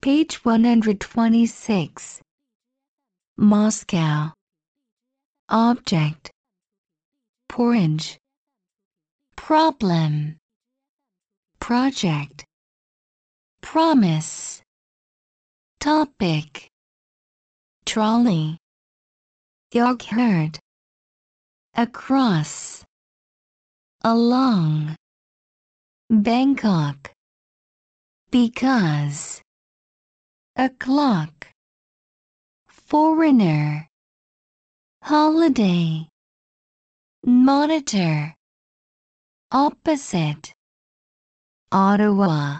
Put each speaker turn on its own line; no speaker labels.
Page 126. Moscow. Object. Porridge. Problem. Project. Promise. Topic. Trolley. Yogurt. Across. Along. Bangkok. Because. A clock. Foreigner. Holiday. Monitor. Opposite. Ottawa.